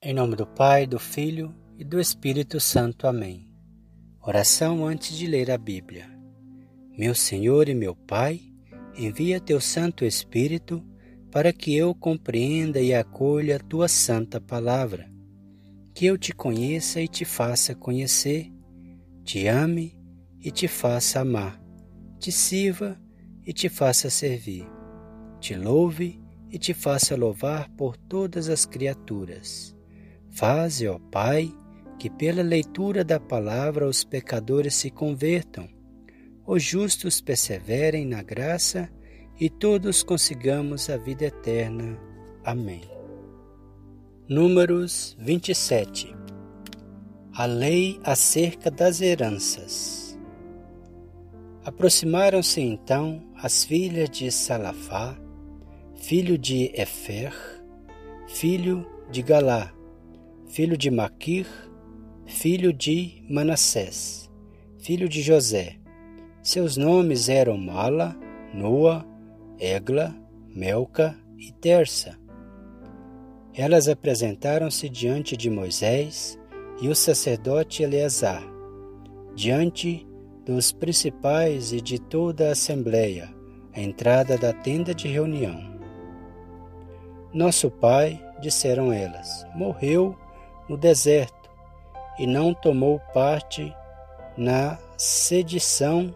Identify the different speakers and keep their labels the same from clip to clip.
Speaker 1: Em nome do Pai, do Filho e do Espírito Santo. Amém. Oração antes de ler a Bíblia. Meu Senhor e meu Pai, envia teu Santo Espírito para que eu compreenda e acolha a tua santa palavra, que eu te conheça e te faça conhecer, te ame e te faça amar, te sirva e te faça servir, te louve e te faça louvar por todas as criaturas Faze, ó Pai, que pela leitura da palavra os pecadores se convertam, os justos perseverem na graça e todos consigamos a vida eterna. Amém. Números 27 A lei acerca das heranças. Aproximaram-se então as filhas de Salafá, filho de Efer, filho de Galá, filho de Maquir, filho de Manassés, filho de José. Seus nomes eram Mala, Noa, Egla, Melca e Terça. Elas apresentaram-se diante de Moisés e o sacerdote Eleazar, diante dos principais e de toda a assembleia, à entrada da tenda de reunião. Nosso pai, disseram elas, morreu no deserto e não tomou parte na sedição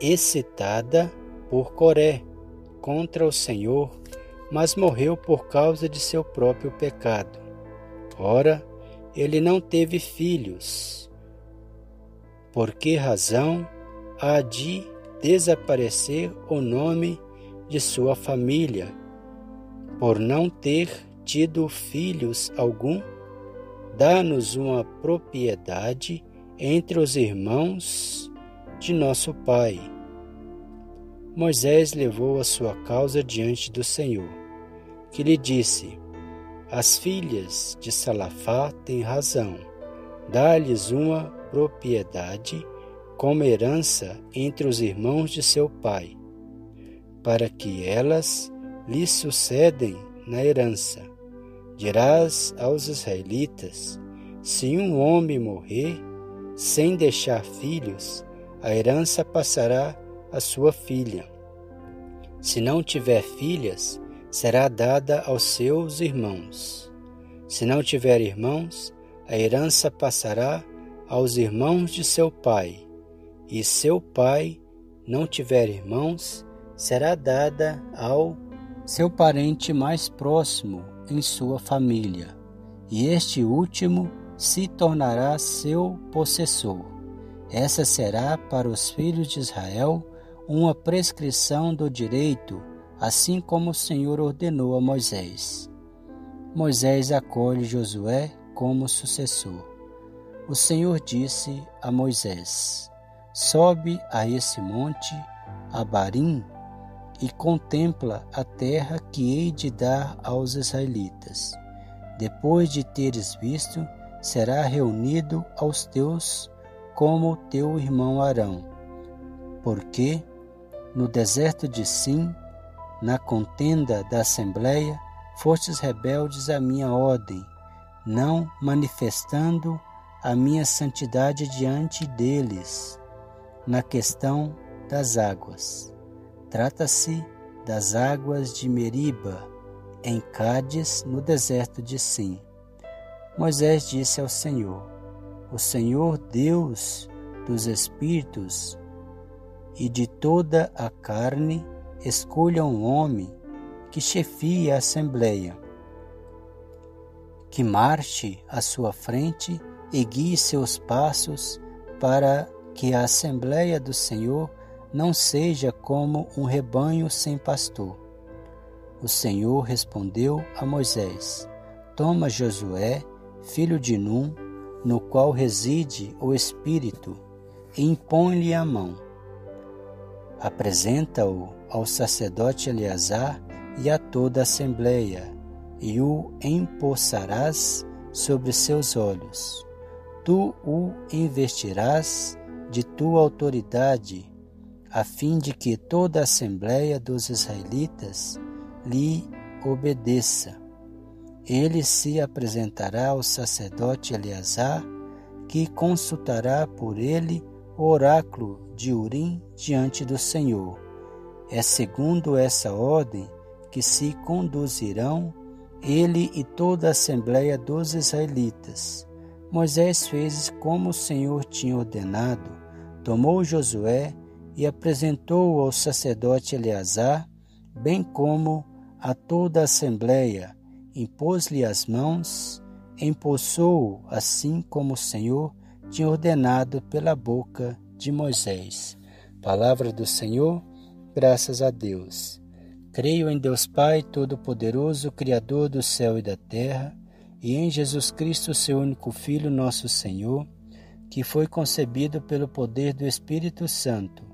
Speaker 1: excitada por Coré contra o Senhor, mas morreu por causa de seu próprio pecado. Ora, ele não teve filhos. Por que razão há de desaparecer o nome de sua família? Por não ter tido filhos algum, dá-nos uma propriedade entre os irmãos de nosso pai. Moisés levou a sua causa diante do Senhor, que lhe disse: As filhas de Salafá têm razão, dá-lhes uma propriedade como herança entre os irmãos de seu pai, para que elas lhe sucedem na herança Dirás aos israelitas: se um homem morrer sem deixar filhos, a herança passará à sua filha. Se não tiver filhas, será dada aos seus irmãos. Se não tiver irmãos, a herança passará aos irmãos de seu pai. E seu pai não tiver irmãos, será dada ao seu parente mais próximo, em sua família, e este último se tornará seu possessor. Essa será para os filhos de Israel uma prescrição do direito, assim como o Senhor ordenou a Moisés. Moisés acolhe Josué como sucessor. O Senhor disse a Moisés: Sobe a esse monte, Abarim, e contempla a terra que hei de dar aos israelitas. Depois de teres visto, será reunido aos teus como teu irmão Arão. Porque no deserto de Sim, na contenda da assembleia, fostes rebeldes à minha ordem, não manifestando a minha santidade diante deles, na questão das águas. Trata-se das águas de Meriba, em Cádiz, no deserto de Sim. Moisés disse ao Senhor: O Senhor Deus dos espíritos e de toda a carne escolha um homem que chefie a assembleia, que marche à sua frente e guie seus passos para que a assembleia do Senhor não seja como um rebanho sem pastor. O Senhor respondeu a Moisés: Toma Josué, filho de Num, no qual reside o Espírito, e impõe-lhe a mão. Apresenta-o ao sacerdote Eleazar e a toda a assembleia, e o empossarás sobre seus olhos. Tu o investirás de tua autoridade a fim de que toda a assembleia dos israelitas lhe obedeça. ele se apresentará ao sacerdote Eleazar, que consultará por ele o oráculo de Urim diante do Senhor. É segundo essa ordem que se conduzirão ele e toda a assembleia dos israelitas. Moisés fez como o Senhor tinha ordenado, tomou Josué e apresentou-o ao sacerdote Eleazar, bem como a toda a assembleia, impôs-lhe as mãos, empossou-o assim como o Senhor tinha ordenado pela boca de Moisés. Palavra do Senhor, graças a Deus. Creio em Deus Pai Todo-Poderoso, Criador do céu e da terra, e em Jesus Cristo, seu único Filho, nosso Senhor, que foi concebido pelo poder do Espírito Santo.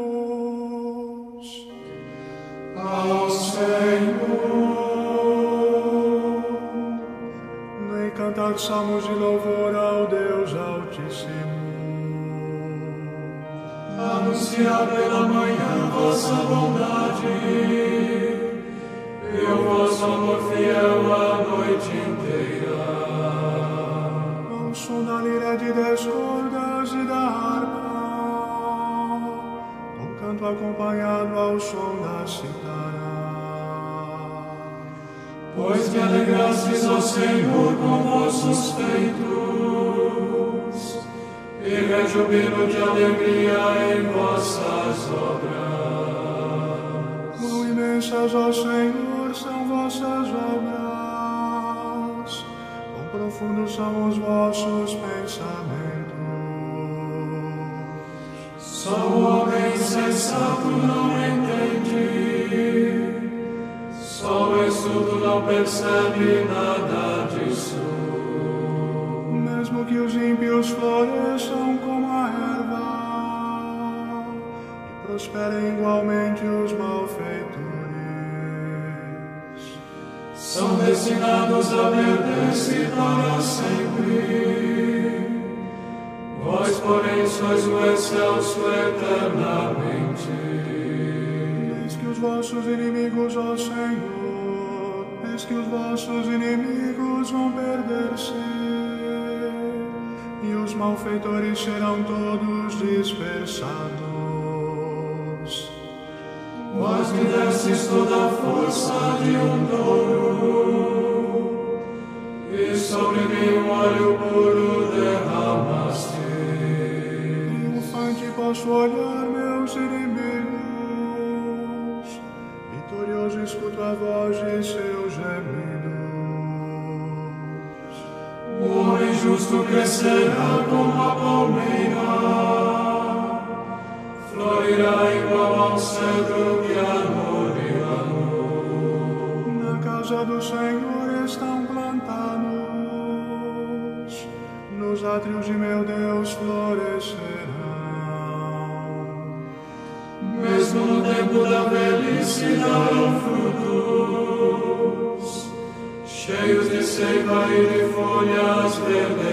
Speaker 2: salmos de louvor ao Deus Altíssimo.
Speaker 3: Anunciar pela manhã vossa bondade e o vosso amor fiel a noite inteira.
Speaker 2: Ao som da lira de descorda canto acompanhado ao som da citara.
Speaker 3: Pois que alegrastes ao Senhor com vossos feitos, e rejubilo de alegria em vossas obras.
Speaker 2: Quão imensas, ó Senhor, são vossas obras, quão profundos são os vossos pensamentos.
Speaker 3: Só o homem sensato não entende, só o estudo não percebe nada disso.
Speaker 2: Mesmo que os ímpios floresçam como a erva e prosperem igualmente os malfeitores,
Speaker 3: são destinados a perder-se para sempre. Vós, porém, sois o excelso eternamente.
Speaker 2: Eis que os vossos inimigos, ó Senhor, que os vossos inimigos vão perder-se, e os malfeitores serão todos dispersados.
Speaker 3: Vós me destes toda a força de um touro, e sobre mim um óleo puro frutos, cheios de seiva e de folhas verdejantes.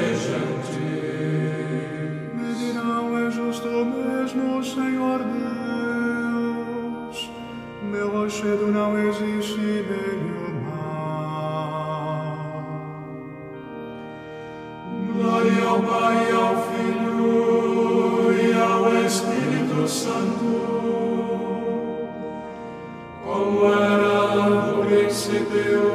Speaker 3: Ao Pai, ao Filho e ao Espírito Santo como era no princípio,